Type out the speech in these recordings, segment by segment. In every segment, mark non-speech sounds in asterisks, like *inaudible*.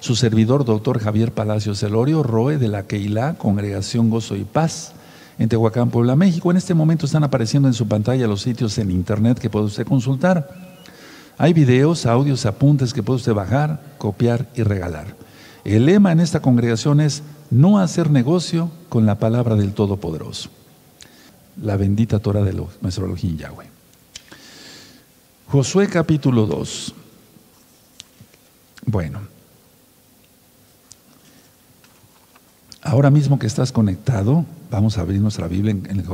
su servidor, doctor Javier Palacios Celorio, ROE de la Keilah, Congregación Gozo y Paz, en Tehuacán, Puebla, México. En este momento están apareciendo en su pantalla los sitios en internet que puede usted consultar. Hay videos, audios, apuntes que puede usted bajar, copiar y regalar. El lema en esta congregación es no hacer negocio con la palabra del Todopoderoso. La bendita Torah de nuestro Elohim Yahweh. Josué capítulo 2. Bueno, ahora mismo que estás conectado, vamos a abrir nuestra Biblia en,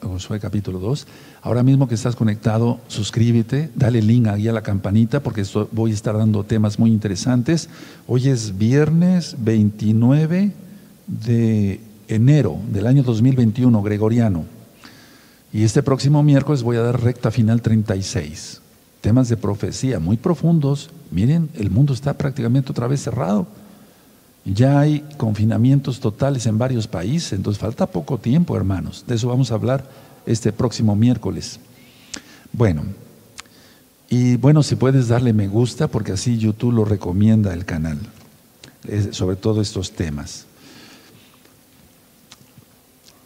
Josué capítulo 2. Ahora mismo que estás conectado, suscríbete, dale link ahí a la campanita porque voy a estar dando temas muy interesantes. Hoy es viernes 29 de enero del año 2021, gregoriano. Y este próximo miércoles voy a dar recta final 36. Temas de profecía muy profundos. Miren, el mundo está prácticamente otra vez cerrado. Ya hay confinamientos totales en varios países, entonces falta poco tiempo, hermanos. De eso vamos a hablar este próximo miércoles. Bueno, y bueno, si puedes darle me gusta, porque así YouTube lo recomienda el canal, sobre todo estos temas.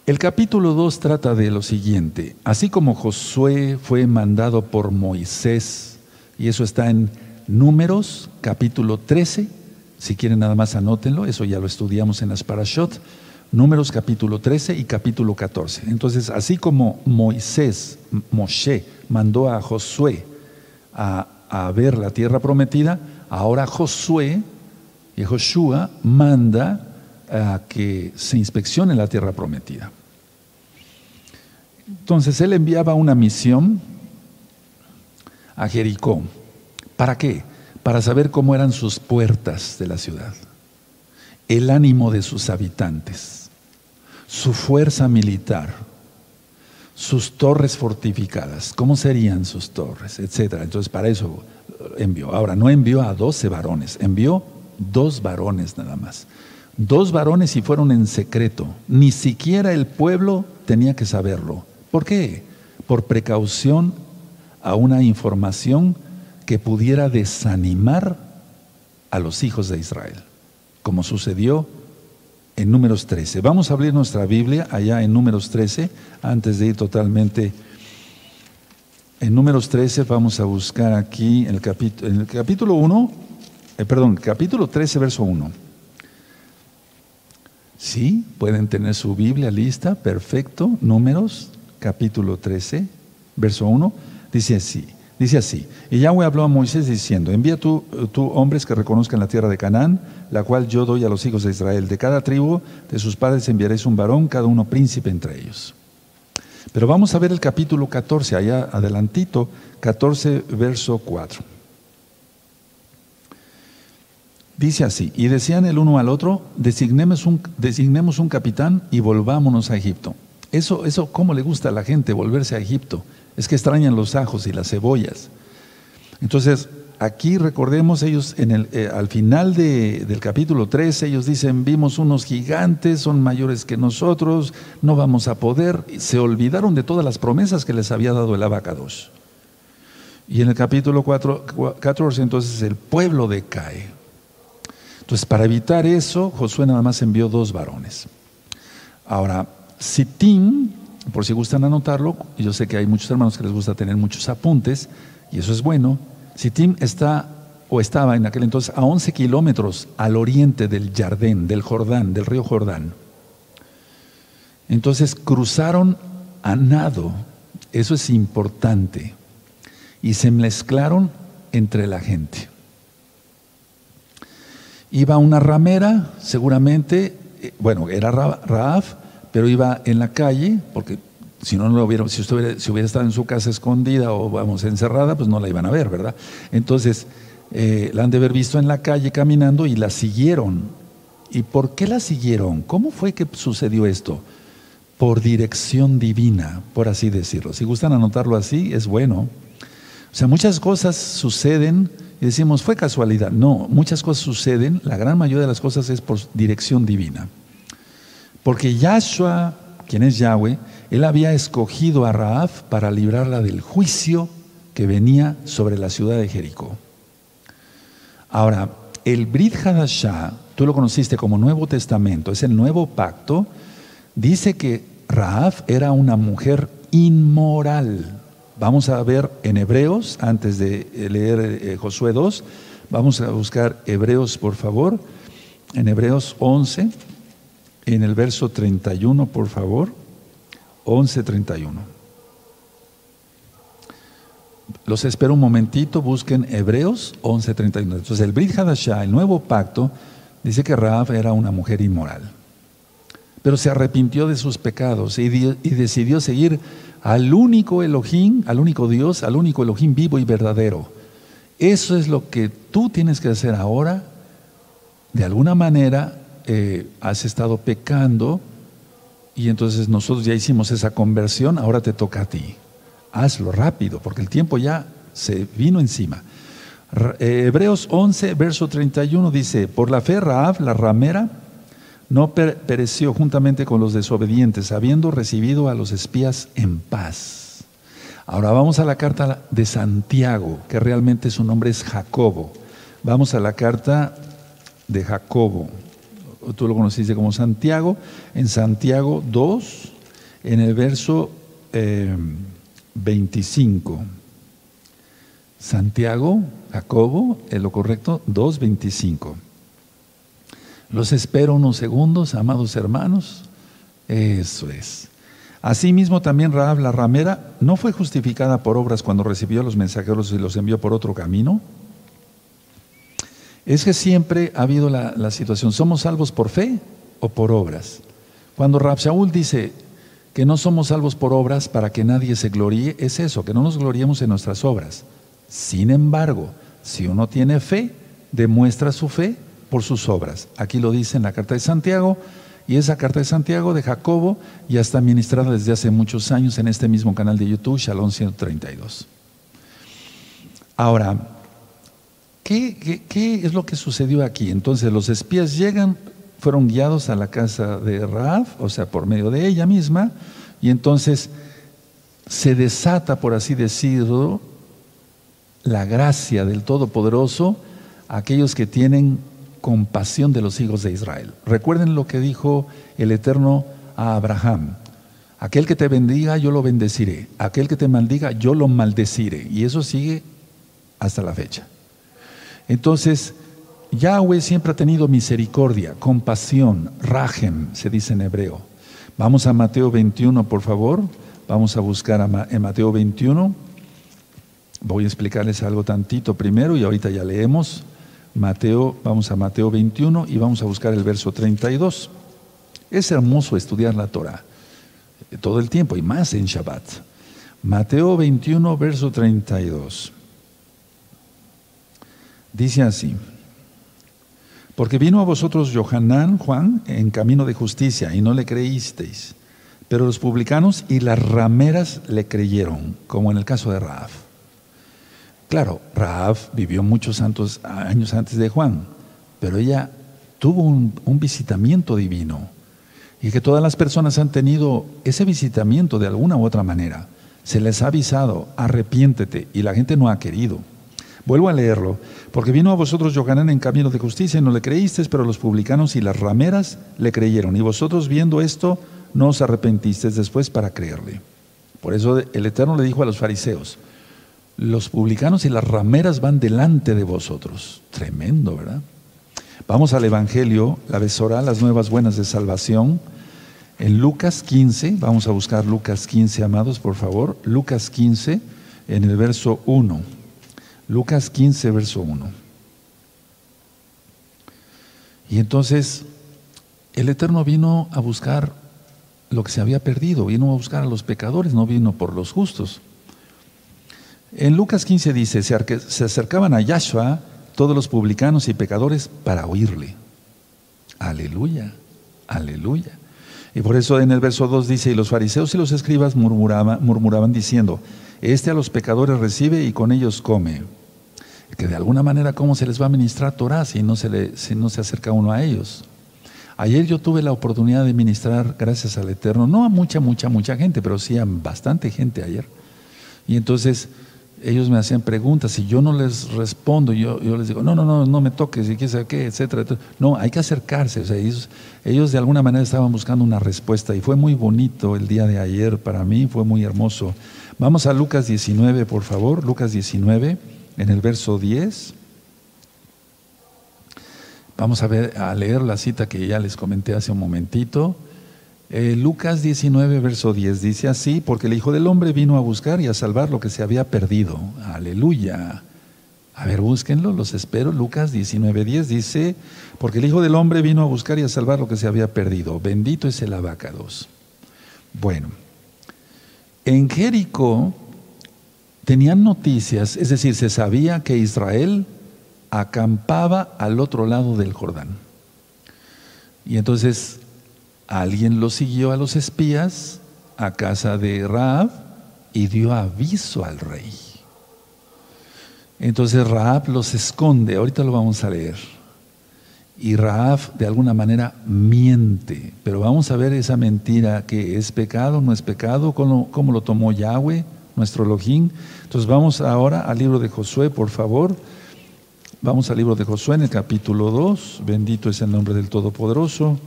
El capítulo 2 trata de lo siguiente, así como Josué fue mandado por Moisés, y eso está en Números capítulo 13, si quieren nada más anótenlo, eso ya lo estudiamos en las parashot. Números capítulo 13 y capítulo 14. Entonces, así como Moisés, Moshe, mandó a Josué a, ver la tierra prometida, ahora Josué y Joshua manda a que se inspeccione la tierra prometida. Entonces él enviaba una misión a Jericó. ¿Para qué? Para saber cómo eran sus puertas de la ciudad, el ánimo de sus habitantes, su fuerza militar, sus torres fortificadas, cómo serían sus torres, etcétera. Entonces, para eso envió. Ahora, no envió a doce varones, envió dos varones nada más. Dos varones y fueron en secreto. Ni siquiera el pueblo tenía que saberlo. ¿Por qué? Por precaución a una información que pudiera desanimar a los hijos de Israel, como sucedió en números 13. Vamos a abrir nuestra Biblia allá en números 13, antes de ir totalmente. En números 13 vamos a buscar aquí en el capítulo, en el capítulo 1, eh, perdón, capítulo 13, verso 1. Sí, pueden tener su Biblia lista, perfecto. Números, capítulo 13, verso 1. Dice así, Dice así, y Yahweh habló a Moisés diciendo, envía tú, tú, hombres que reconozcan la tierra de Canaán, la cual yo doy a los hijos de Israel. De cada tribu de sus padres enviaréis un varón, cada uno príncipe entre ellos. Pero vamos a ver el capítulo 14, allá adelantito, 14, verso 4. Dice así, y decían el uno al otro, designemos un, designemos un capitán y volvámonos a Egipto. Eso, eso, ¿cómo le gusta a la gente volverse a Egipto? Es que extrañan los ajos y las cebollas. Entonces, aquí recordemos ellos, en el, eh, al final del capítulo 13, ellos dicen, vimos unos gigantes, son mayores que nosotros, no vamos a poder. Se olvidaron de todas las promesas que les había dado el abacados. Y en el capítulo 4, 14, entonces el pueblo decae. Entonces, para evitar eso, Josué nada más envió dos varones. Ahora, Sitín por si gustan anotarlo, yo sé que hay muchos hermanos que les gusta tener muchos apuntes, y eso es bueno. Sittim está o estaba en aquel entonces a 11 kilómetros al oriente del Jardín, del Jordán, del río Jordán. Entonces cruzaron a nado, eso es importante, y se mezclaron entre la gente. Iba una ramera, seguramente, eh, bueno, era Raaf, pero iba en la calle, porque si no, no hubiera, si hubiera estado en su casa escondida o vamos encerrada, pues no la iban a ver, ¿verdad? Entonces, eh, la han de haber visto en la calle caminando y la siguieron. ¿Y por qué la siguieron? ¿Cómo fue que sucedió esto? Por dirección divina, por así decirlo. Si gustan anotarlo así, es bueno. O sea, muchas cosas suceden y decimos, fue casualidad. No, muchas cosas suceden, la gran mayoría de las cosas es por dirección divina. Porque Yahshua, quien es Yahweh, él había escogido a Raaf para librarla del juicio que venía sobre la ciudad de Jericó. Ahora, el Brit Hadashah, tú lo conociste como Nuevo Testamento, es el nuevo pacto, dice que Raab era una mujer inmoral. Vamos a ver en Hebreos, antes de leer eh, Josué 2, vamos a buscar Hebreos, por favor, en Hebreos 11, en el verso 31, por favor, 11, 31. Los espero un momentito, busquen Hebreos 11, 31. Entonces el Brit Hadashah, el nuevo pacto, dice que Raab era una mujer inmoral pero se arrepintió de sus pecados y, decidió seguir al único Elohim, al único Dios, al único Elohim vivo y verdadero. Eso es lo que tú tienes que hacer ahora. De alguna manera eh, has estado pecando y entonces nosotros ya hicimos esa conversión, ahora te toca a ti. Hazlo rápido, porque el tiempo ya se vino encima. Eh, Hebreos 11, verso 31 dice, por la fe Raab, la ramera, no pereció juntamente con los desobedientes, habiendo recibido a los espías en paz. Ahora vamos a la carta de Santiago, que realmente su nombre es Jacobo. Vamos a la carta de Jacobo. Tú lo conociste como Santiago. En Santiago 2, en el verso 25. Eh, Santiago, Jacobo, es lo correcto, 2.25. Los espero unos segundos, amados hermanos. Eso es. Asimismo también Raab la ramera no fue justificada por obras cuando recibió a los mensajeros y los envió por otro camino. Es que siempre ha habido la, situación, ¿somos salvos por fe o por obras? Cuando Rab Shaul dice que no somos salvos por obras para que nadie se gloríe, es eso, que no nos gloriemos en nuestras obras. Sin embargo, si uno tiene fe, demuestra su fe por sus obras. Aquí lo dice en la carta de Santiago, y esa carta de Santiago de Jacobo ya está ministrada desde hace muchos años en este mismo canal de YouTube, Shalom 132. Ahora, ¿qué, es lo que sucedió aquí? Entonces los espías llegan, fueron guiados a la casa de Raab, o sea, por medio de ella misma, y entonces se desata, por así decirlo, la gracia del Todopoderoso a aquellos que tienen compasión de los hijos de Israel. Recuerden lo que dijo el Eterno a Abraham. Aquel que te bendiga, yo lo bendeciré. Aquel que te maldiga, yo lo maldeciré. Y eso sigue hasta la fecha. Entonces, Yahweh siempre ha tenido misericordia, compasión, rajem, se dice en hebreo. Vamos a Mateo 21, por favor. Vamos a buscar en Mateo 21. Voy a explicarles algo tantito primero y ahorita ya leemos. Mateo, vamos a Mateo 21 y vamos a buscar el verso 32. Es hermoso estudiar la Torah eh, todo el tiempo y más en Shabbat. Mateo 21, verso 32. Dice así, porque vino a vosotros Johanán, Juan, en camino de justicia y no le creísteis, pero los publicanos y las rameras le creyeron, como en el caso de Raab. Claro, Raab vivió muchos años antes de Juan, pero ella tuvo un, visitamiento divino y que todas las personas han tenido ese visitamiento de alguna u otra manera. Se les ha avisado, arrepiéntete, y la gente no ha querido. Vuelvo a leerlo, porque vino a vosotros Yohanan en camino de justicia y no le creísteis, pero los publicanos y las rameras le creyeron, y vosotros viendo esto no os arrepentisteis después para creerle. Por eso el Eterno le dijo a los fariseos, los publicanos y las rameras van delante de vosotros. Tremendo, ¿verdad? Vamos al Evangelio, la besora, las nuevas buenas de salvación. En Lucas 15, vamos a buscar Lucas 15, amados, por favor. Lucas 15, en el verso 1. Lucas 15, verso 1. Y entonces el Eterno vino a buscar lo que se había perdido, vino a buscar a los pecadores, no vino por los justos. En Lucas 15 dice, se acercaban a Yahshua todos los publicanos y pecadores para oírle. Aleluya, aleluya. Y por eso en el verso 2 dice, y los fariseos y los escribas murmuraban, murmuraban diciendo, este a los pecadores recibe y con ellos come. Que de alguna manera, ¿cómo se les va a ministrar Torah si no se, le, si no se acerca uno a ellos? Ayer yo tuve la oportunidad de ministrar, gracias al Eterno, no a mucha, mucha, mucha gente, pero sí a bastante gente ayer. Y entonces ellos me hacían preguntas y yo no les respondo, yo, yo les digo, no, no, no, no me toques, y qué sabe qué, etcétera, No, hay que acercarse. O sea, ellos, ellos de alguna manera estaban buscando una respuesta y fue muy bonito el día de ayer para mí, fue muy hermoso. Vamos a Lucas 19, por favor, Lucas 19, en el verso 10. Vamos a, leer la cita que ya les comenté hace un momentito. Eh, Lucas 19, verso 10 dice así, porque el Hijo del Hombre vino a buscar y a salvar lo que se había perdido. Aleluya. A ver, búsquenlo, los espero. Lucas 19, 10 dice, porque el Hijo del Hombre vino a buscar y a salvar lo que se había perdido. Bendito es el abacados. Bueno, en Jericó tenían noticias, es decir, se sabía que Israel acampaba al otro lado del Jordán. Y entonces alguien lo siguió a los espías a casa de Raab y dio aviso al rey. Entonces Raab los esconde, ahorita lo vamos a leer. Y Raab de alguna manera miente, pero vamos a ver esa mentira que es pecado, no es pecado, cómo, cómo lo tomó Yahweh, nuestro Elohim. Entonces vamos ahora al libro de Josué, por favor. Vamos al libro de Josué en el capítulo 2. Bendito es el nombre del Todopoderoso.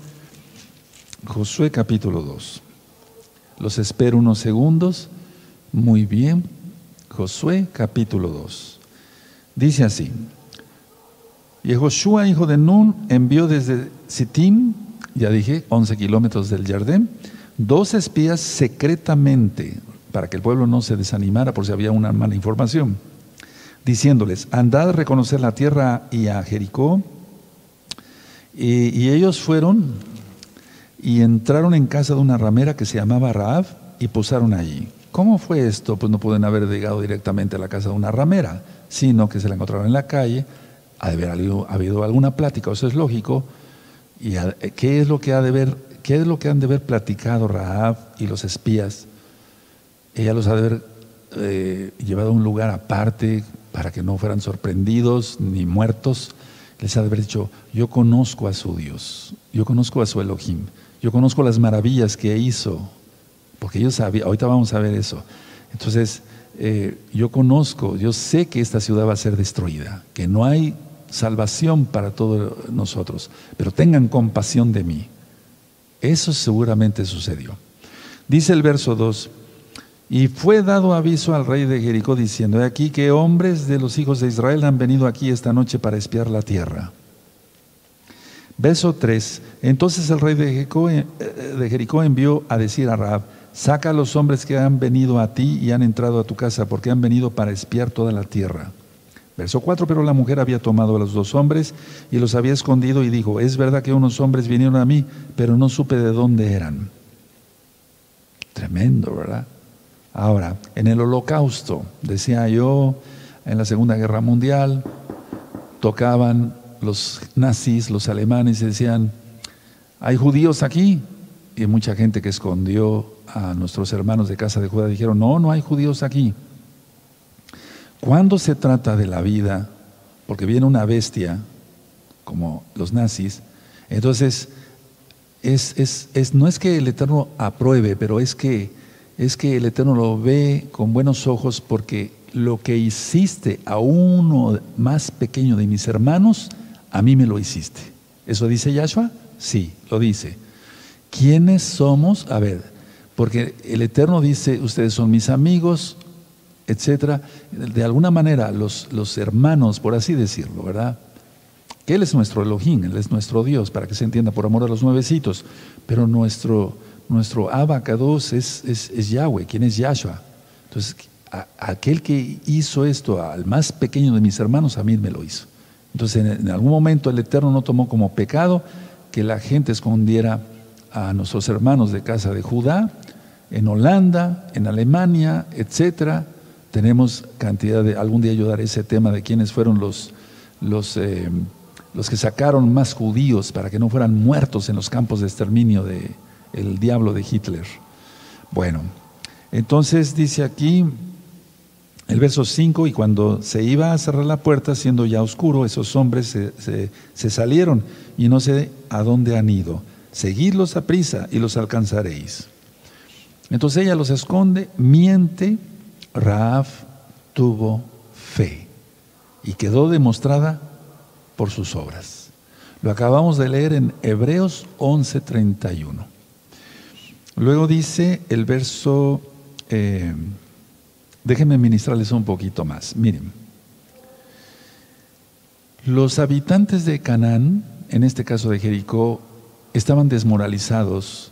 Josué capítulo 2. Los espero unos segundos. Muy bien. Josué capítulo 2. Dice así. Y Josué, hijo de Nun, envió desde Sittim, ya dije, 11 kilómetros del Jardín, dos espías secretamente, para que el pueblo no se desanimara por si había una mala información, diciéndoles, andad a reconocer la tierra y a Jericó. Y, y ellos fueron y entraron en casa de una ramera que se llamaba Raab y posaron allí. ¿Cómo fue esto? Pues no pueden haber llegado directamente a la casa de una ramera, sino que se la encontraron en la calle, ha de haber habido, alguna plática, eso es lógico. ¿Y qué es lo que ha de ver, qué es lo que han de haber platicado Raab y los espías? Ella los ha de haber eh, llevado a un lugar aparte para que no fueran sorprendidos ni muertos. Les ha de haber dicho, yo conozco a su Dios, yo conozco a su Elohim. Yo conozco las maravillas que hizo, porque yo sabía, ahorita vamos a ver eso. Entonces, eh, yo conozco, yo sé que esta ciudad va a ser destruida, que no hay salvación para todos nosotros, pero tengan compasión de mí. Eso seguramente sucedió. Dice el verso 2, y fue dado aviso al rey de Jericó diciendo, he aquí que hombres de los hijos de Israel han venido aquí esta noche para espiar la tierra. Verso 3. Entonces el rey de Jericó, envió a decir a Raab, saca a los hombres que han venido a ti y han entrado a tu casa, porque han venido para espiar toda la tierra. Verso 4, pero la mujer había tomado a los dos hombres y los había escondido y dijo, es verdad que unos hombres vinieron a mí, pero no supe de dónde eran. Tremendo, ¿verdad? Ahora, en el holocausto, decía yo, en la Segunda Guerra Mundial, tocaban los nazis, los alemanes decían, hay judíos aquí. Y mucha gente que escondió a nuestros hermanos de casa de Judá dijeron, no, no hay judíos aquí. Cuando se trata de la vida, porque viene una bestia, como los nazis, entonces es, es, no es que el Eterno apruebe, pero es que, es que el Eterno lo ve con buenos ojos porque lo que hiciste a uno más pequeño de mis hermanos, a mí me lo hiciste. ¿Eso dice Yahshua? Sí, lo dice. ¿Quiénes somos? A ver, porque el Eterno dice, ustedes son mis amigos, etcétera. De alguna manera, los, los hermanos, por así decirlo, ¿verdad? Que Él es nuestro Elohim, Él es nuestro Dios, para que se entienda, por amor a los nuevecitos. Pero nuestro, nuestro abacados es, es, Yahweh, quien es Yahshua. Entonces, aquel que hizo esto al más pequeño de mis hermanos, a mí me lo hizo. Entonces en, algún momento el Eterno no tomó como pecado que la gente escondiera a nuestros hermanos de casa de Judá, en Holanda, en Alemania, etcétera. Tenemos cantidad de, algún día yo daré ese tema de quiénes fueron los, los, eh, los que sacaron más judíos para que no fueran muertos en los campos de exterminio del el diablo de Hitler. Bueno, entonces dice aquí, el verso 5, y cuando se iba a cerrar la puerta, siendo ya oscuro, esos hombres se, salieron y no sé a dónde han ido. Seguidlos a prisa y los alcanzaréis. Entonces ella los esconde, miente, Raaf, tuvo fe y quedó demostrada por sus obras. Lo acabamos de leer en Hebreos 11:31. Luego dice el verso, eh, déjenme ministrarles un poquito más. Miren, los habitantes de Canaán, en este caso de Jericó, estaban desmoralizados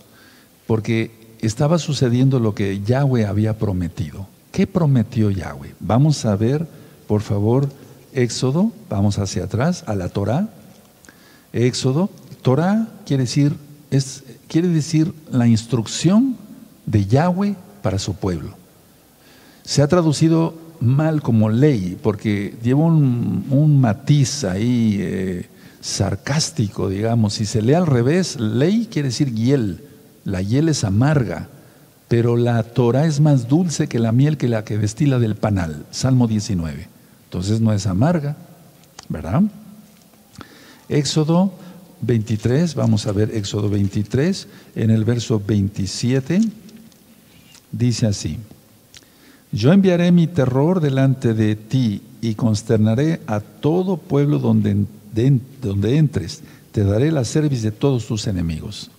porque estaba sucediendo lo que Yahweh había prometido. ¿Qué prometió Yahweh? Vamos a ver, por favor, Éxodo, vamos hacia atrás, a la Torah. Éxodo, Torah quiere decir, es, quiere decir la instrucción de Yahweh para su pueblo. Se ha traducido mal como ley, porque lleva un, matiz ahí eh, sarcástico, digamos. Si se lee al revés, ley quiere decir hiel. La hiel es amarga, pero la Torah es más dulce que la miel que la que destila del panal. Salmo 19. Entonces no es amarga, ¿verdad? Éxodo 23, vamos a ver Éxodo 23, en el verso 27, dice así. Yo enviaré mi terror delante de ti y consternaré a todo pueblo donde, donde entres. Te daré la cerviz de todos tus enemigos.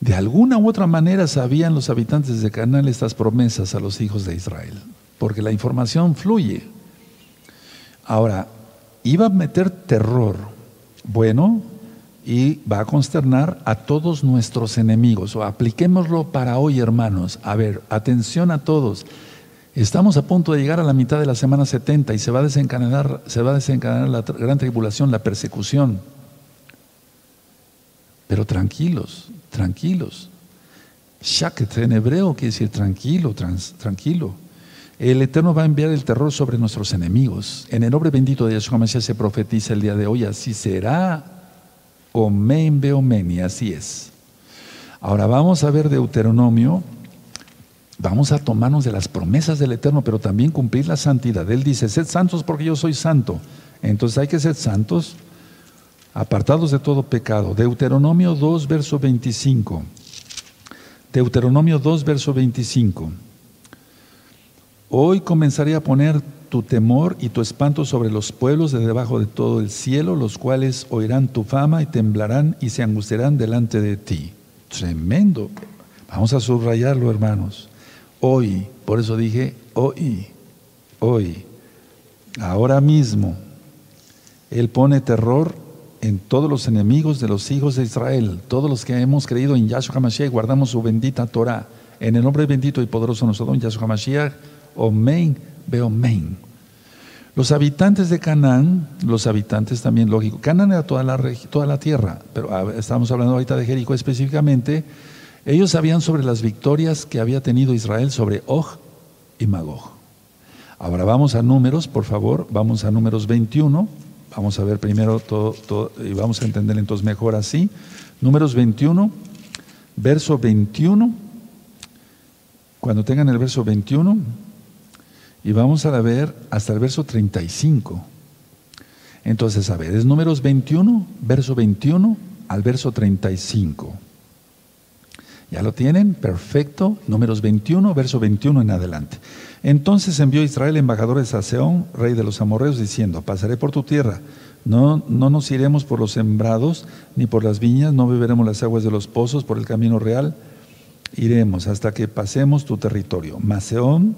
De alguna u otra manera sabían los habitantes de Canaán estas promesas a los hijos de Israel, porque la información fluye. Ahora, iba a meter terror, bueno, y va a consternar a todos nuestros enemigos. O apliquémoslo para hoy, hermanos. A ver, atención a todos. Estamos a punto de llegar a la mitad de la semana 70 y se va a desencadenar, se va a desencadenar la gran tribulación, la persecución. Pero tranquilos, tranquilos. Shaket en hebreo quiere decir tranquilo, tranquilo. El Eterno va a enviar el terror sobre nuestros enemigos. En el nombre bendito de Yeshua Mashiach se profetiza el día de hoy, así será. Omen, beomen, y así es. Ahora vamos a ver Deuteronomio Vamos a tomarnos de las promesas del Eterno, pero también cumplir la santidad. Él dice, sed santos porque yo soy santo. Entonces hay que ser santos, apartados de todo pecado. Deuteronomio 2, verso 25. Deuteronomio 2, verso 25. Hoy comenzaré a poner tu temor y tu espanto sobre los pueblos de debajo de todo el cielo, los cuales oirán tu fama y temblarán y se angustiarán delante de ti. Tremendo. Vamos a subrayarlo, hermanos hoy. Por eso dije hoy, hoy, ahora mismo. Él pone terror en todos los enemigos de los hijos de Israel, todos los que hemos creído en Yahshua HaMashiach, guardamos su bendita Torah. En el nombre bendito y poderoso de nuestro don Yahshua HaMashiach, Omen, Beomen. Los habitantes de Canaán, los habitantes también, lógico, Canaán era toda la, toda la tierra, pero estamos hablando ahorita de Jericó específicamente, ellos sabían sobre las victorias que había tenido Israel sobre Og y Magog. Ahora vamos a números, por favor, vamos a números 21. Vamos a ver primero todo, y vamos a entender entonces mejor así. Números 21, verso 21. Cuando tengan el verso 21, y vamos a ver hasta el verso 35. Entonces, a ver, es números 21, verso 21 al verso 35. ¿Ya lo tienen? Perfecto. Números 21, verso 21 en adelante. Entonces envió Israel embajadores a Seón, rey de los amorreos, diciendo, pasaré por tu tierra, no, no nos iremos por los sembrados, ni por las viñas, no beberemos las aguas de los pozos, por el camino real, iremos hasta que pasemos tu territorio. Mas Seón,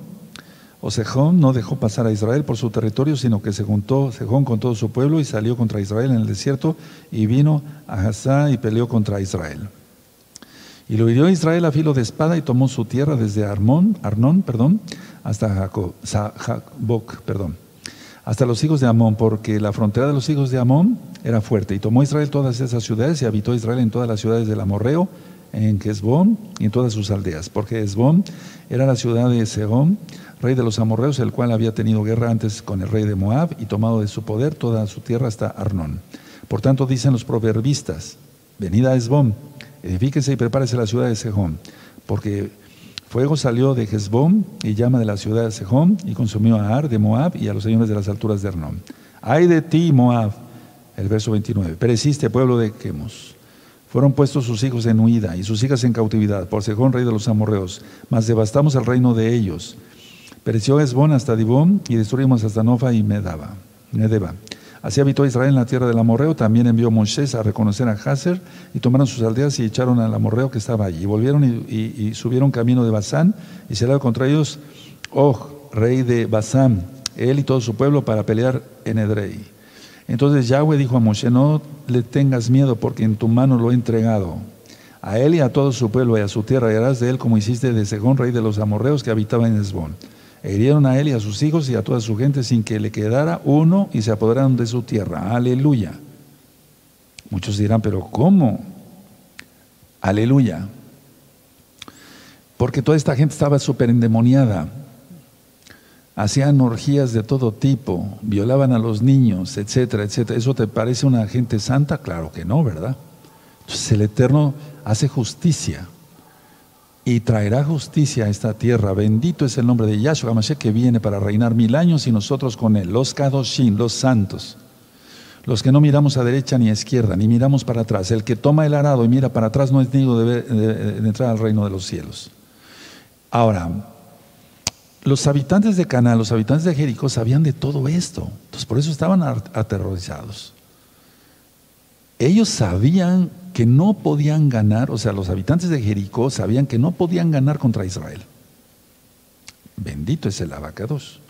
o Sejón, no dejó pasar a Israel por su territorio, sino que se juntó Sejón con todo su pueblo y salió contra Israel en el desierto y vino a Hazá y peleó contra Israel. Y lo hirió Israel a filo de espada y tomó su tierra desde Armón, Arnón, perdón, hasta Jacob, perdón, hasta los hijos de Amón, porque la frontera de los hijos de Amón era fuerte. Y tomó Israel todas esas ciudades y habitó Israel en todas las ciudades del Amorreo, en Kesbón y en todas sus aldeas, porque Esbón era la ciudad de Segón, rey de los amorreos, el cual había tenido guerra antes con el rey de Moab y tomado de su poder toda su tierra hasta Arnón. Por tanto, dicen los proverbistas, venid a Esbón Edifíquese y prepárese la ciudad de Sejón, porque fuego salió de Hezbón y llama de la ciudad de Sejón y consumió a Ar de Moab y a los señores de las alturas de Arnón. Ay de ti, Moab, el verso 29, pereciste pueblo de Quemos. Fueron puestos sus hijos en huida y sus hijas en cautividad por Sejón, rey de los amorreos, mas devastamos el reino de ellos. Pereció Esbón hasta Dibón y destruimos hasta Nofa y Medaba, Medeba. Así habitó Israel en la tierra del Amorreo. También envió Moisés a reconocer a Hazer y tomaron sus aldeas y echaron al Amorreo que estaba allí. Y volvieron y, subieron camino de Basán y se le contra ellos Oh, rey de Basán, él y todo su pueblo para pelear en Edrei. Entonces Yahweh dijo a Moshe, no le tengas miedo porque en tu mano lo he entregado. A él y a todo su pueblo y a su tierra y harás de él como hiciste de Segón, rey de los amorreos que habitaba en Esbón. Hirieron a él y a sus hijos y a toda su gente sin que le quedara uno y se apoderaron de su tierra. Aleluya. Muchos dirán, pero ¿cómo? Aleluya. Porque toda esta gente estaba súper endemoniada hacían orgías de todo tipo, violaban a los niños, etcétera, etcétera. ¿Eso te parece una gente santa? Claro que no, ¿verdad? Entonces el Eterno hace justicia y traerá justicia a esta tierra. Bendito es el nombre de Yahshua Hamashiach que viene para reinar mil años y nosotros con él, los Kadoshim, los santos. Los que no miramos a derecha ni a izquierda, ni miramos para atrás. El que toma el arado y mira para atrás no es digno de, de entrar al reino de los cielos. Ahora, los habitantes de Cana, los habitantes de Jericó sabían de todo esto. Entonces por eso estaban aterrorizados. Ellos sabían que no podían ganar, o sea, los habitantes de Jericó sabían que no podían ganar contra Israel. Bendito es el abacados.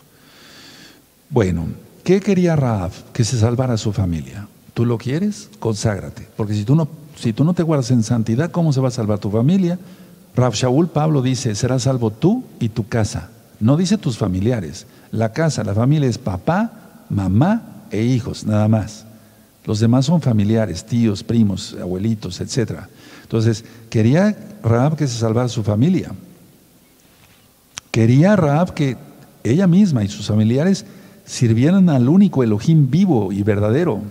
Bueno, ¿qué quería Raab? Que se salvara su familia. ¿Tú lo quieres? Conságrate. Porque si tú no, si tú no te guardas en santidad, ¿cómo se va a salvar tu familia? Rab Shaul Pablo dice, serás salvo tú y tu casa. No dice tus familiares. La casa, la familia es papá, mamá e hijos, nada más. Los demás son familiares, tíos, primos, abuelitos, etc. Entonces, quería Raab que se salvara su familia. Quería Raab que ella misma y sus familiares sirvieran al único Elohim vivo y verdadero,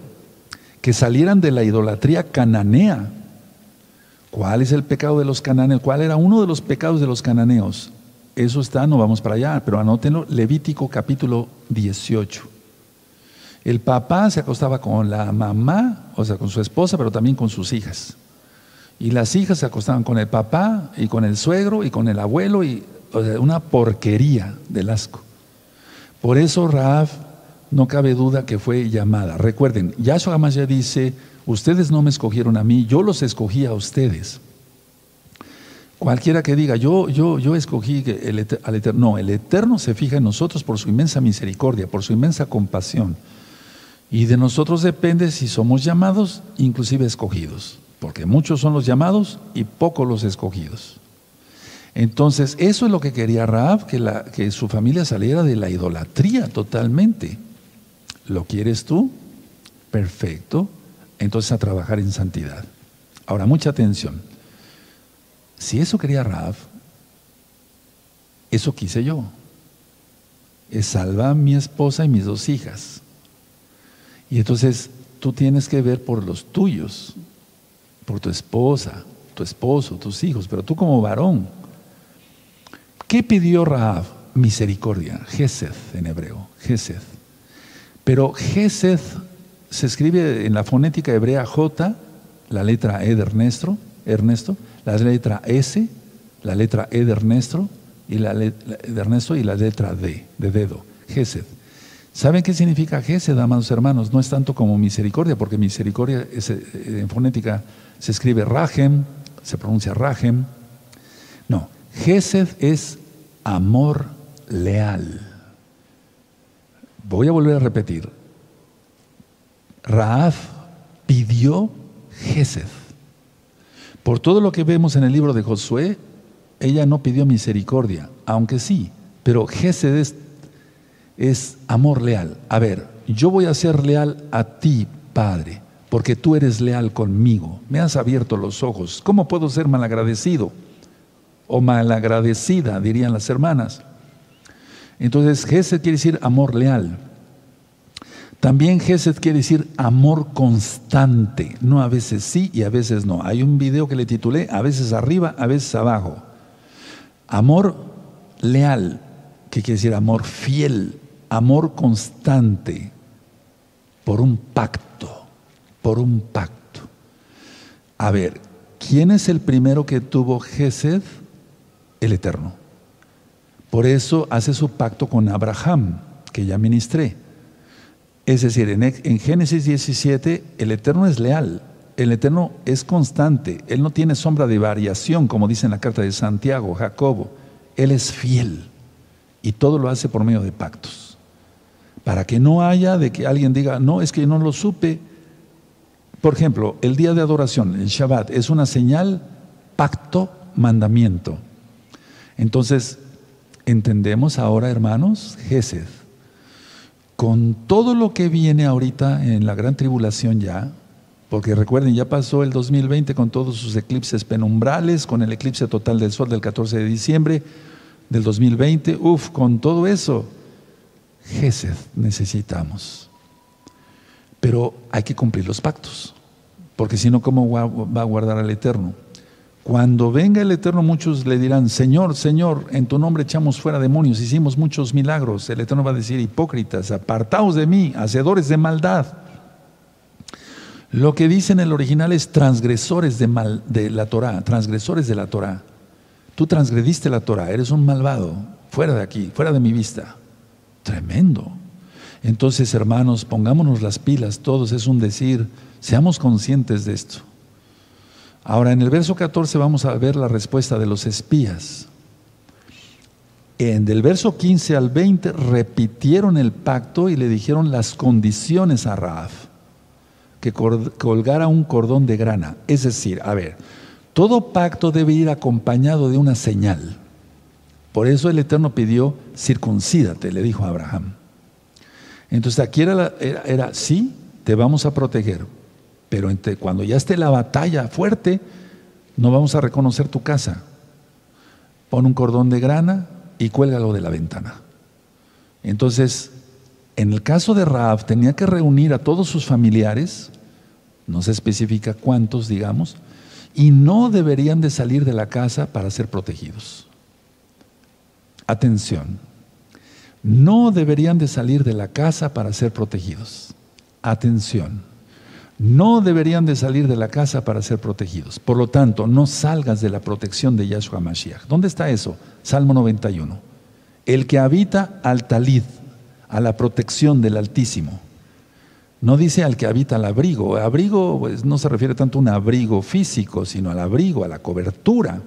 que salieran de la idolatría cananea. ¿Cuál es el pecado de los cananeos? ¿Cuál era uno de los pecados de los cananeos? Eso está, no vamos para allá, pero anótenlo, Levítico capítulo 18. El papá se acostaba con la mamá, o sea, con su esposa, pero también con sus hijas. Y las hijas se acostaban con el papá y con el suegro y con el abuelo y una porquería del asco. Por eso Raab no cabe duda que fue llamada. Recuerden, Yahshua ya dice, ustedes no me escogieron a mí, yo los escogí a ustedes. Cualquiera que diga, yo, yo, yo escogí el, al Eterno. No, el Eterno se fija en nosotros por su inmensa misericordia, por su inmensa compasión. Y de nosotros depende si somos llamados, inclusive escogidos. Porque muchos son los llamados y pocos los escogidos. Entonces, eso es lo que quería Raab, que, la, que su familia saliera de la idolatría totalmente. ¿Lo quieres tú? Perfecto. Entonces a trabajar en santidad. Ahora, mucha atención. Si eso quería Raab, eso quise yo. Es salvar a mi esposa y mis dos hijas. Y entonces tú tienes que ver por los tuyos, por tu esposa, tu esposo, tus hijos, pero tú como varón. ¿Qué pidió Raab? Misericordia, Gesed en hebreo, Gesed. Pero Gesed se escribe en la fonética hebrea J, la letra E de Ernesto, Ernesto la letra S, la letra E de Ernesto y la, de Ernesto y la letra D, de dedo, Gesed. ¿Saben qué significa Gesed, amados hermanos? No es tanto como misericordia, porque misericordia eh, en fonética se escribe Rahem, se pronuncia Rahem. No, Gesed es amor leal. Voy a volver a repetir. Raaf pidió Gesed. Por todo lo que vemos en el libro de Josué, ella no pidió misericordia, aunque sí, pero Gesed es, amor leal. A ver, yo voy a ser leal a ti, Padre, porque tú eres leal conmigo. Me has abierto los ojos. ¿Cómo puedo ser malagradecido? O malagradecida, dirían las hermanas. Entonces, Gesed quiere decir amor leal. También Gesed quiere decir amor constante, no a veces sí y a veces no. Hay un video que le titulé a veces arriba, a veces abajo. Amor leal, que quiere decir amor fiel, amor constante, por un pacto, por un pacto. A ver, ¿quién es el primero que tuvo Gesed? El Eterno. Por eso hace su pacto con Abraham, que ya ministré. Es decir, en, en Génesis 17, el Eterno es leal, el Eterno es constante, Él no tiene sombra de variación, como dice en la carta de Santiago, Jacobo. Él es fiel y todo lo hace por medio de pactos. Para que no haya de que alguien diga, no, es que no lo supe. Por ejemplo, el día de adoración, el Shabbat, es una señal, pacto, mandamiento. Entonces, entendemos ahora, hermanos, Gesed, con todo lo que viene ahorita en la gran tribulación ya, porque recuerden, ya pasó el 2020 con todos sus eclipses penumbrales, con el eclipse total del sol del 14 de diciembre del 2020, uff, con todo eso, Gesed necesitamos. Pero hay que cumplir los pactos, porque si no, ¿cómo va a guardar al Eterno? Cuando venga el Eterno, muchos le dirán, Señor, Señor, en tu nombre echamos fuera demonios, hicimos muchos milagros. El Eterno va a decir, hipócritas, apartaos de mí, hacedores de maldad. Lo que dice en el original es transgresores de, mal, de la Torah, transgresores de la Torah. Tú transgrediste la Torah, eres un malvado, fuera de aquí, fuera de mi vista. Tremendo. Entonces, hermanos, pongámonos las pilas, todos es un decir, seamos conscientes de esto. Ahora, en el verso 14 vamos a ver la respuesta de los espías. En del verso 15 al 20 repitieron el pacto y le dijeron las condiciones a Raab, que colgara un cordón de grana. Es decir, a ver, todo pacto debe ir acompañado de una señal. Por eso el Eterno pidió, circuncídate, le dijo a Abraham. Entonces aquí era, era sí, te vamos a proteger, pero cuando ya esté la batalla fuerte, no vamos a reconocer tu casa. Pon un cordón de grana y cuélgalo de la ventana. Entonces, en el caso de Raab, tenía que reunir a todos sus familiares, no se especifica cuántos, digamos, y no deberían de salir de la casa para ser protegidos. Atención, no deberían de salir de la casa para ser protegidos. Atención no deberían de salir de la casa para ser protegidos. Por lo tanto, no salgas de la protección de Yahshua Mashiach. ¿Dónde está eso? Salmo 91. El que habita al talid, a la protección del Altísimo. No dice al que habita al abrigo. Abrigo pues, no se refiere tanto a un abrigo físico, sino al abrigo, a la cobertura.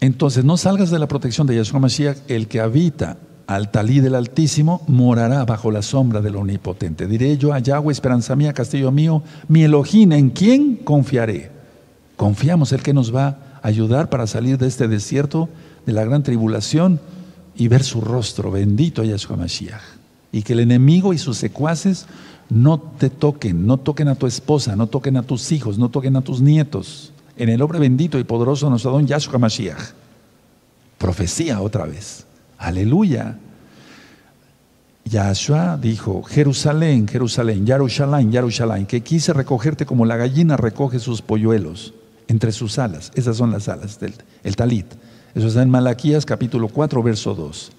Entonces, no salgas de la protección de Yahshua Mashiach, el que habita al talí del Altísimo morará bajo la sombra del Omnipotente. Diré yo a Yahweh, esperanza mía, castillo mío, mi Elohim, ¿en quién confiaré? Confiamos el que nos va a ayudar para salir de este desierto, de la gran tribulación y ver su rostro. Bendito Yahshua Mashiach. Y que el enemigo y sus secuaces no te toquen, no toquen a tu esposa, no toquen a tus hijos, no toquen a tus nietos. En el nombre bendito y poderoso de nuestro don Yahshua Mashiach. Profecía otra vez. Aleluya. Yahshua dijo, Jerusalén, Jerusalén, Yarushalayim, Yarushalayim, que quise recogerte como la gallina recoge sus polluelos entre sus alas. Esas son las alas del el talit. Eso está en Malaquías capítulo 4, verso 2.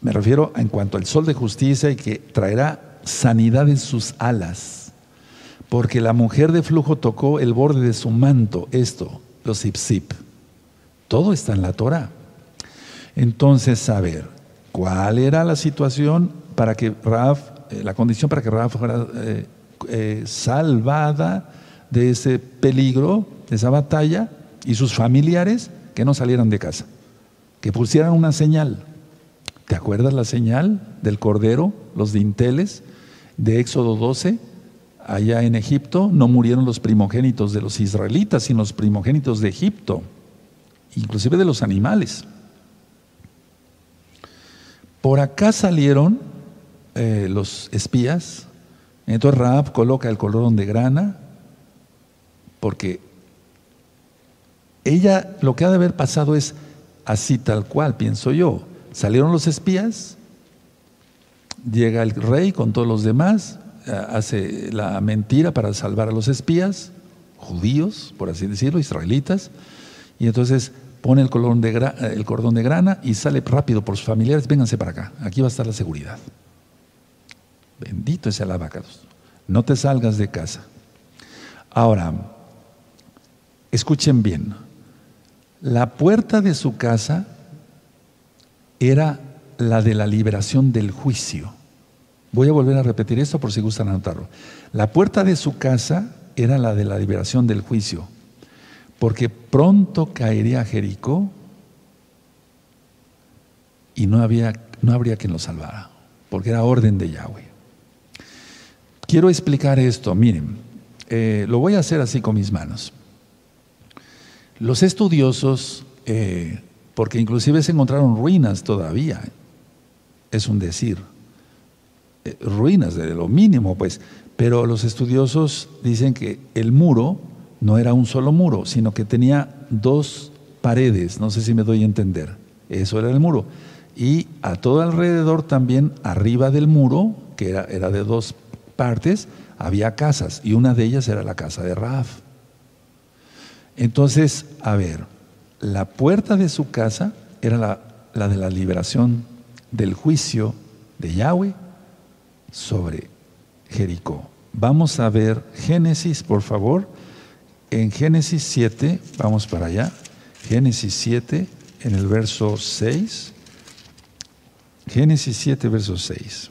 Me refiero en cuanto al sol de justicia y que traerá sanidad en sus alas. Porque la mujer de flujo tocó el borde de su manto, esto, los zip Todo está en la Torah. Entonces, saber cuál era la situación para que Raf, eh, la condición para que Raf fuera eh, eh, salvada de ese peligro, de esa batalla, y sus familiares que no salieran de casa, que pusieran una señal. ¿Te acuerdas la señal del cordero, los dinteles de Éxodo 12? Allá en Egipto no murieron los primogénitos de los israelitas, sino los primogénitos de Egipto, inclusive de los animales. Por acá salieron eh, los espías. Entonces Raab coloca el cordón de grana porque ella lo que ha de haber pasado es así tal cual, pienso yo. Salieron los espías, llega el rey con todos los demás, hace la mentira para salvar a los espías, judíos, por así decirlo, israelitas, y entonces pone el, cordón de grana, el cordón de grana y sale rápido por sus familiares, vénganse para acá, aquí va a estar la seguridad. Bendito sea el abacados. No te salgas de casa. Ahora, escuchen bien. La puerta de su casa era la de la liberación del juicio. Voy a volver a repetir esto por si gustan anotarlo. La puerta de su casa era la de la liberación del juicio, porque pronto caería Jericó y no, había, no habría quien lo salvara, porque era orden de Yahweh. Quiero explicar esto, miren, eh, lo voy a hacer así con mis manos. Los estudiosos, eh, porque inclusive se encontraron ruinas todavía, es un decir, ruinas de lo mínimo, pues, pero los estudiosos dicen que el muro no era un solo muro, sino que tenía dos paredes, no sé si me doy a entender, eso era el muro. Y a todo alrededor también, arriba del muro, que era, de dos partes, había casas, y una de ellas era la casa de Raaf. Entonces, a ver, la puerta de su casa era la de la liberación del juicio de Yahweh sobre Jericó. Vamos a ver Génesis, por favor. En Génesis 7, vamos para allá. Génesis 7, en el verso 6. Génesis 7, verso 6.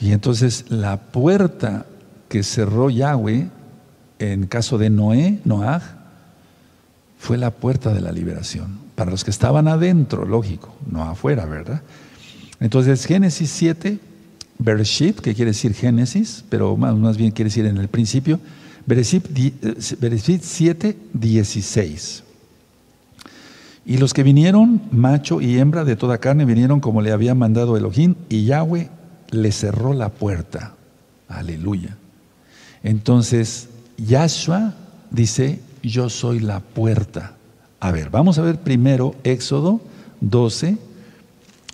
Y entonces la puerta que cerró Yahweh en caso de Noé, Noah, fue la puerta de la liberación. Para los que estaban adentro, lógico, no afuera, ¿verdad? Entonces Génesis 7, Bereshit, que quiere decir Génesis, pero más, bien quiere decir en el principio, Bereshit, 7, 16. Y los que vinieron, macho y hembra de toda carne, vinieron como le había mandado Elohim, y Yahweh le cerró la puerta. Aleluya. Entonces, Yahshua dice, yo soy la puerta. A ver, vamos a ver primero Éxodo 12.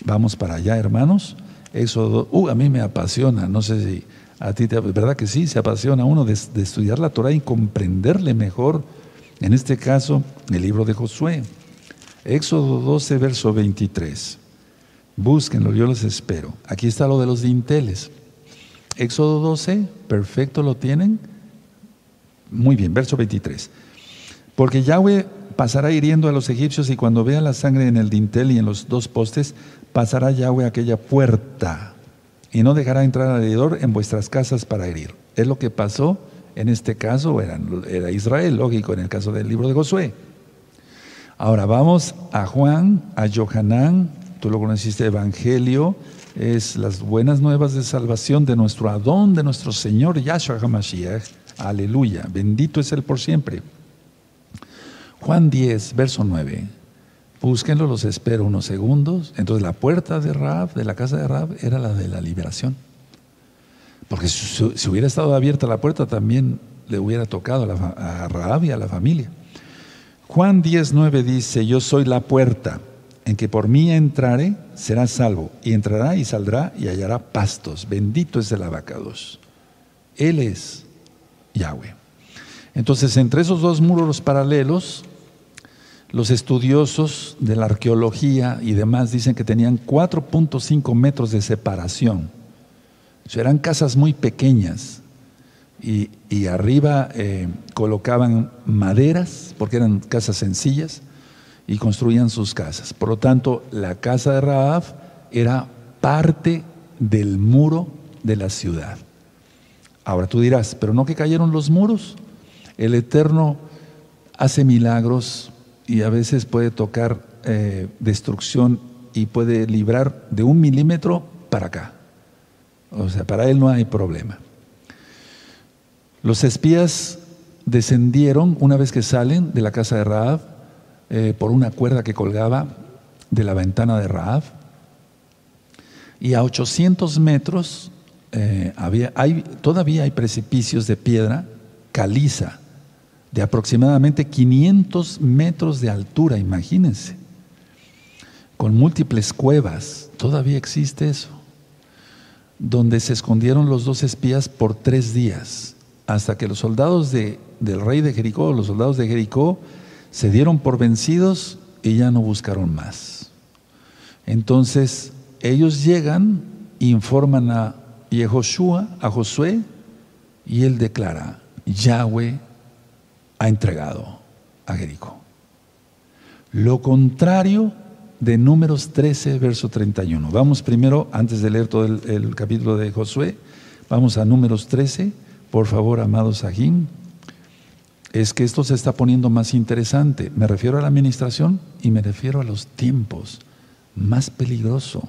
Vamos para allá, hermanos. Éxodo, uh, a mí me apasiona, no sé si a ti te, ¿verdad que sí? Se apasiona uno de, de estudiar la Torah y comprenderle mejor, en este caso, el libro de Josué. Éxodo 12, verso 23. Búsquenlo, yo los espero. Aquí está lo de los dinteles. Éxodo 12, perfecto, ¿lo tienen? Muy bien, verso 23. Porque Yahweh pasará hiriendo a los egipcios y cuando vea la sangre en el dintel y en los dos postes, pasará Yahweh aquella puerta y no dejará entrar alrededor en vuestras casas para herir. Es lo que pasó en este caso, era, era Israel, lógico, en el caso del libro de Josué. Ahora vamos a Juan, a Johanán, tú lo conociste, Evangelio, es las buenas nuevas de salvación de nuestro Adón, de nuestro Señor Yahshua HaMashiach. Aleluya, bendito es Él por siempre. Juan 10, verso 9. Búsquenlo, los espero unos segundos. Entonces la puerta de Rab, de la casa de Rab, era la de la liberación. Porque si, hubiera estado abierta la puerta también le hubiera tocado a, Rab y a la familia. Juan 10, 9 dice, yo soy la puerta, en que por mí entrare, será salvo, y entrará y saldrá y hallará pastos. Bendito es el abacados. Él es Yahweh. Entonces, entre esos dos muros paralelos, los estudiosos de la arqueología y demás dicen que tenían 4.5 metros de separación. eran casas muy pequeñas y, arriba eh, colocaban maderas, porque eran casas sencillas, y construían sus casas. Por lo tanto, la casa de Raab era parte del muro de la ciudad. Ahora tú dirás, pero no que cayeron los muros. El Eterno hace milagros y a veces puede tocar eh, destrucción y puede librar de un milímetro para acá. O sea, para él no hay problema. Los espías descendieron una vez que salen de la casa de Raab eh, por una cuerda que colgaba de la ventana de Raab y a 800 metros eh, había, todavía hay precipicios de piedra caliza de aproximadamente 500 metros de altura, imagínense, con múltiples cuevas, todavía existe eso, donde se escondieron los dos espías por tres días, hasta que los soldados de, del rey de Jericó, los soldados de Jericó, se dieron por vencidos y ya no buscaron más. Entonces ellos llegan, informan a Yehoshua, a Josué, y él declara, Yahweh ha entregado a Jericó. Lo contrario de números 13, verso 31. Vamos primero, antes de leer todo el, capítulo de Josué, vamos a números 13. Por favor, amados Sahim, es que esto se está poniendo más interesante. Me refiero a la administración y me refiero a los tiempos. Más peligroso.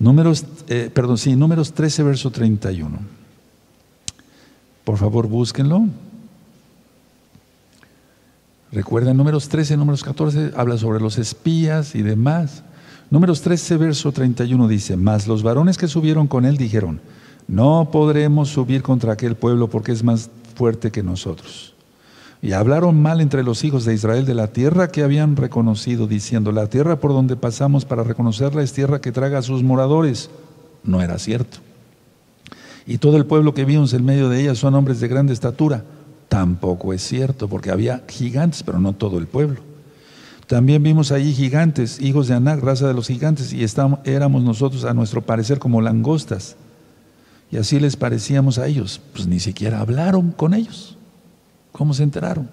Números, eh, perdón, sí, números 13, verso 31. Por favor, búsquenlo. Recuerden, números 13, números 14, habla sobre los espías y demás. Números 13, verso 31 dice, mas los varones que subieron con él dijeron, no podremos subir contra aquel pueblo porque es más fuerte que nosotros. Y hablaron mal entre los hijos de Israel de la tierra que habían reconocido, diciendo, la tierra por donde pasamos para reconocerla es tierra que traga a sus moradores. No era cierto. Y todo el pueblo que vimos en medio de ella son hombres de grande estatura. Tampoco es cierto, porque había gigantes, pero no todo el pueblo. También vimos allí gigantes, hijos de Anac, raza de los gigantes, y éramos nosotros a nuestro parecer como langostas. Y así les parecíamos a ellos. Pues ni siquiera hablaron con ellos. ¿Cómo se enteraron?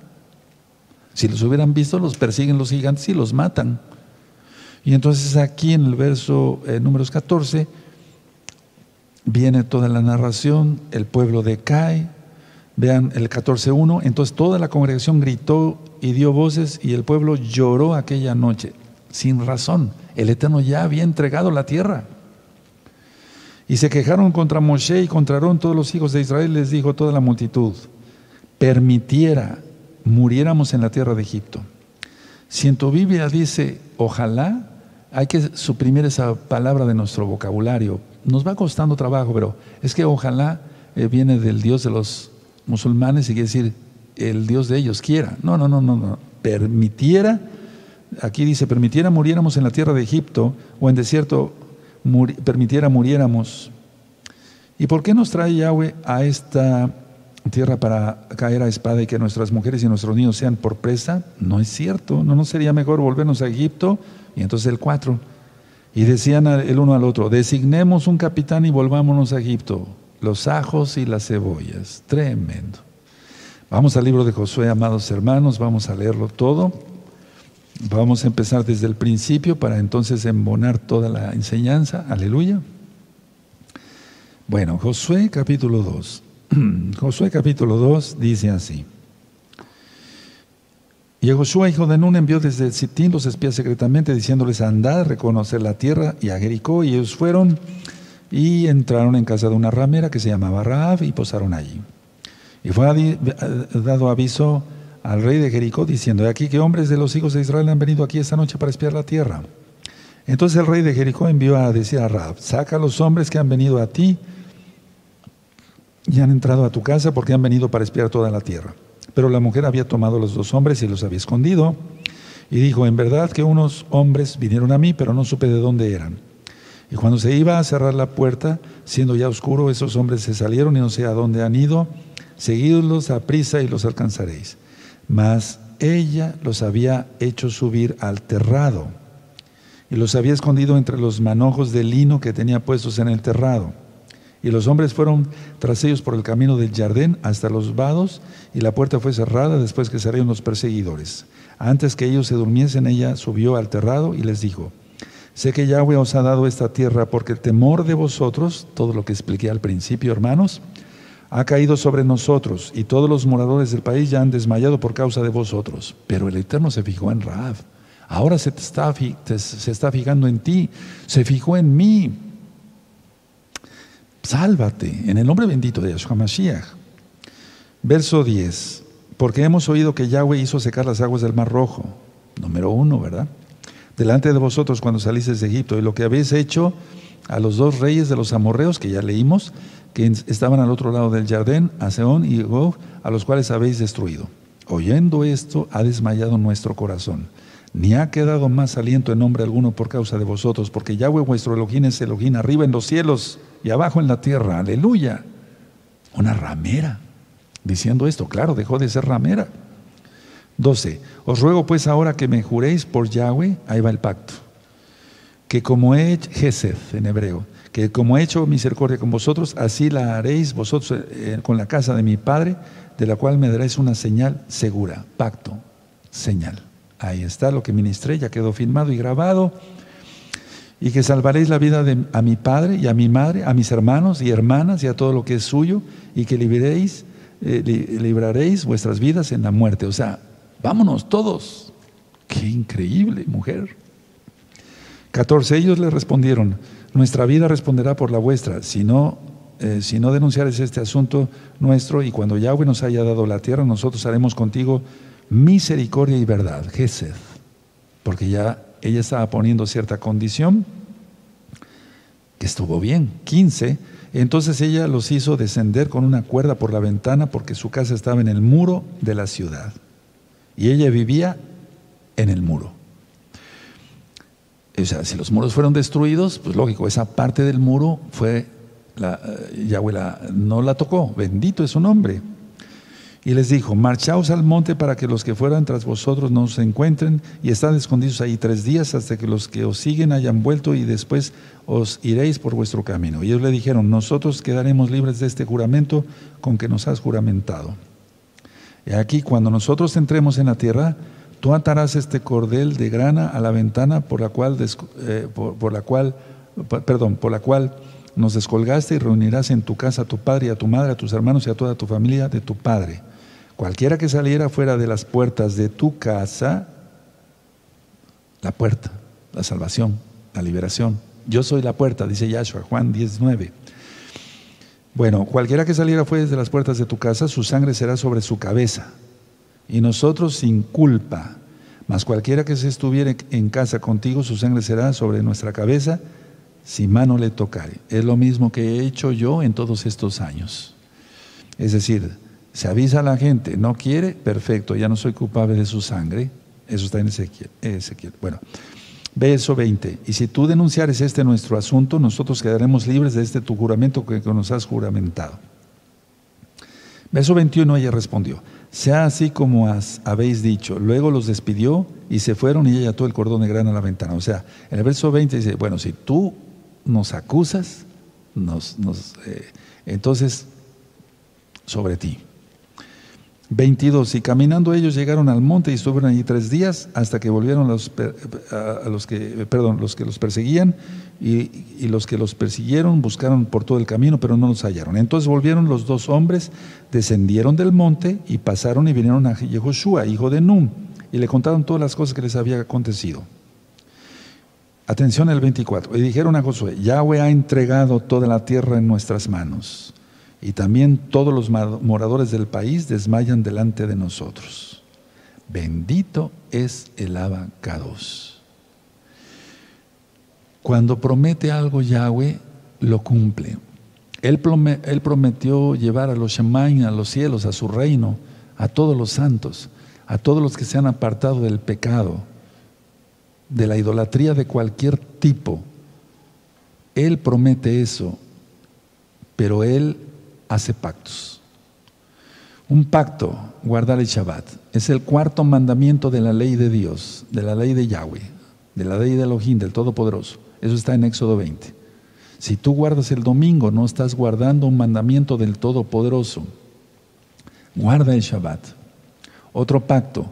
Si los hubieran visto, los persiguen los gigantes y los matan. Y entonces aquí en el verso eh, números 14 viene toda la narración, el pueblo decae, vean el 14.1, entonces toda la congregación gritó y dio voces y el pueblo lloró aquella noche, sin razón. El Eterno ya había entregado la tierra. Y se quejaron contra Moshe y contra todos los hijos de Israel, les dijo toda la multitud permitiera muriéramos en la tierra de Egipto. Si en tu Biblia dice ojalá, hay que suprimir esa palabra de nuestro vocabulario. Nos va costando trabajo, pero es que ojalá eh, viene del Dios de los musulmanes y quiere decir el Dios de ellos quiera. No, no, no, no, no. Permitiera, aquí dice, permitiera muriéramos en la tierra de Egipto o en desierto, permitiera muriéramos. ¿Y por qué nos trae Yahweh a esta tierra para caer a espada y que nuestras mujeres y nuestros niños sean por presa, no es cierto. ¿No nos sería mejor volvernos a Egipto? Y entonces el 4. Y decían el uno al otro, designemos un capitán y volvámonos a Egipto. Los ajos y las cebollas. Tremendo. Vamos al libro de Josué, amados hermanos, vamos a leerlo todo. Vamos a empezar desde el principio para entonces embonar toda la enseñanza. Aleluya. Bueno, Josué capítulo 2. *clears throat* Josué capítulo 2 dice así. Y Josué, hijo de Nun, envió desde Sittim los espías secretamente, diciéndoles, andad reconocer la tierra y a Jericó. Y ellos fueron y entraron en casa de una ramera que se llamaba Raab y posaron allí. Y fue dado aviso al rey de Jericó, diciendo, aquí que hombres de los hijos de Israel han venido aquí esta noche para espiar la tierra. Entonces el rey de Jericó envió a decir a Raab, saca a los hombres que han venido a ti y han entrado a tu casa porque han venido para espiar toda la tierra. Pero la mujer había tomado los dos hombres y los había escondido. Y dijo, en verdad que unos hombres vinieron a mí, pero no supe de dónde eran. Y cuando se iba a cerrar la puerta, siendo ya oscuro, esos hombres se salieron y no sé a dónde han ido. Seguidlos a prisa y los alcanzaréis. Mas ella los había hecho subir al terrado y los había escondido entre los manojos de lino que tenía puestos en el terrado. Y los hombres fueron tras ellos por el camino del jardín hasta los vados, y la puerta fue cerrada después que salieron los perseguidores. Antes que ellos se durmiesen, ella subió al terrado y les dijo, sé que Yahweh os ha dado esta tierra porque el temor de vosotros, todo lo que expliqué al principio, hermanos, ha caído sobre nosotros, y todos los moradores del país ya han desmayado por causa de vosotros. Pero el Eterno se fijó en Raab. Ahora se, está, se está fijando en ti, se fijó en mí Sálvate en el nombre bendito de Yahshua Mashiach. Verso 10. Porque hemos oído que Yahweh hizo secar las aguas del Mar Rojo. Número uno, ¿verdad? Delante de vosotros cuando salisteis de Egipto. Y lo que habéis hecho a los dos reyes de los amorreos, que ya leímos, que estaban al otro lado del jardín, a Seón y Gog, a los cuales habéis destruido. Oyendo esto, ha desmayado nuestro corazón ni ha quedado más aliento en nombre alguno por causa de vosotros, porque Yahweh vuestro Elohim es Elohim arriba en los cielos y abajo en la tierra. Aleluya. Una ramera. Diciendo esto, claro, dejó de ser ramera. 12. Os ruego pues ahora que me juréis por Yahweh, ahí va el pacto, que como he hecho, en hebreo, que como he hecho misericordia con vosotros, así la haréis vosotros eh, con la casa de mi Padre, de la cual me daréis una señal segura. Pacto, señal. Ahí está lo que ministré, ya quedó filmado y grabado. Y que salvaréis la vida de, a mi padre y a mi madre, a mis hermanos y hermanas y a todo lo que es suyo, y que eh, libraréis vuestras vidas en la muerte. O sea, vámonos todos. Qué increíble, mujer. 14. Ellos le respondieron, nuestra vida responderá por la vuestra, si no, eh, si no denunciares este asunto nuestro, y cuando Yahweh nos haya dado la tierra, nosotros haremos contigo misericordia y verdad, Gesed, porque ya ella estaba poniendo cierta condición que estuvo bien. 15. Entonces ella los hizo descender con una cuerda por la ventana porque su casa estaba en el muro de la ciudad. Y ella vivía en el muro. O sea, si los muros fueron destruidos, pues lógico, esa parte del muro fue, la, eh, Yahweh no la tocó, bendito es su nombre. Y les dijo, marchaos al monte para que los que fueran tras vosotros no se encuentren y están escondidos ahí tres días hasta que los que os siguen hayan vuelto y después os iréis por vuestro camino. Y ellos le dijeron, nosotros quedaremos libres de este juramento con que nos has juramentado. Y aquí, cuando nosotros entremos en la tierra, tú atarás este cordel de grana a la ventana por la cual, eh, por la cual perdón, por la cual nos descolgaste y reunirás en tu casa a tu padre y a tu madre, a tus hermanos y a toda tu familia de tu padre Cualquiera que saliera fuera de las puertas de tu casa, la puerta, la salvación, la liberación. Yo soy la puerta, dice Yahshua, Juan 19. Bueno, cualquiera que saliera fuera de las puertas de tu casa, su sangre será sobre su cabeza. Y nosotros sin culpa. Mas cualquiera que se estuviera en casa contigo, su sangre será sobre nuestra cabeza, si mano le tocare. Es lo mismo que he hecho yo en todos estos años. Es decir, se avisa a la gente, no quiere, perfecto, ya no soy culpable de su sangre. Eso está en Ezequiel. Ezequiel. Bueno, verso 20. Y si tú denunciares este nuestro asunto, nosotros quedaremos libres de este tu juramento que nos has juramentado. Verso 21 ella respondió, sea así como habéis dicho. Luego los despidió y se fueron y ella ató el cordón de grana a la ventana. O sea, en el verso 20 dice, bueno, si tú nos acusas, nos, nos eh, entonces sobre ti. 22. Y caminando ellos llegaron al monte y estuvieron allí tres días hasta que volvieron los, a los que, perdón, los que los perseguían y, los que los persiguieron buscaron por todo el camino, pero no los hallaron. Entonces volvieron los dos hombres, descendieron del monte y pasaron y vinieron a Yehoshua, hijo de Num, y le contaron todas las cosas que les había acontecido. Atención el 24. Y dijeron a Josué, Yahweh ha entregado toda la tierra en nuestras manos y también todos los moradores del país desmayan delante de nosotros. Bendito es el abacados. Cuando promete algo Yahweh, lo cumple. Él, prometió llevar a los Shemain, a los cielos, a su reino, a todos los santos, a todos los que se han apartado del pecado, de la idolatría de cualquier tipo. Él promete eso, pero Él hace pactos. Un pacto, guardar el Shabbat, es el cuarto mandamiento de la ley de Dios, de la ley de Yahweh, de la ley de Elohim, del Todopoderoso. Eso está en Éxodo 20. Si tú guardas el domingo, no estás guardando un mandamiento del Todopoderoso. Guarda el Shabbat. Otro pacto,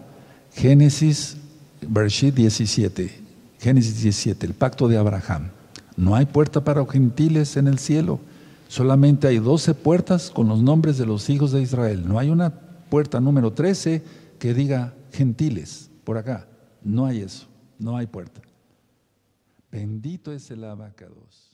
Génesis, Bereshit 17. Génesis 17, el pacto de Abraham. No hay puerta para gentiles en el cielo Solamente hay 12 puertas con los nombres de los hijos de Israel. No hay una puerta número 13 que diga gentiles por acá. No hay eso. No hay puerta. Bendito es el abacados.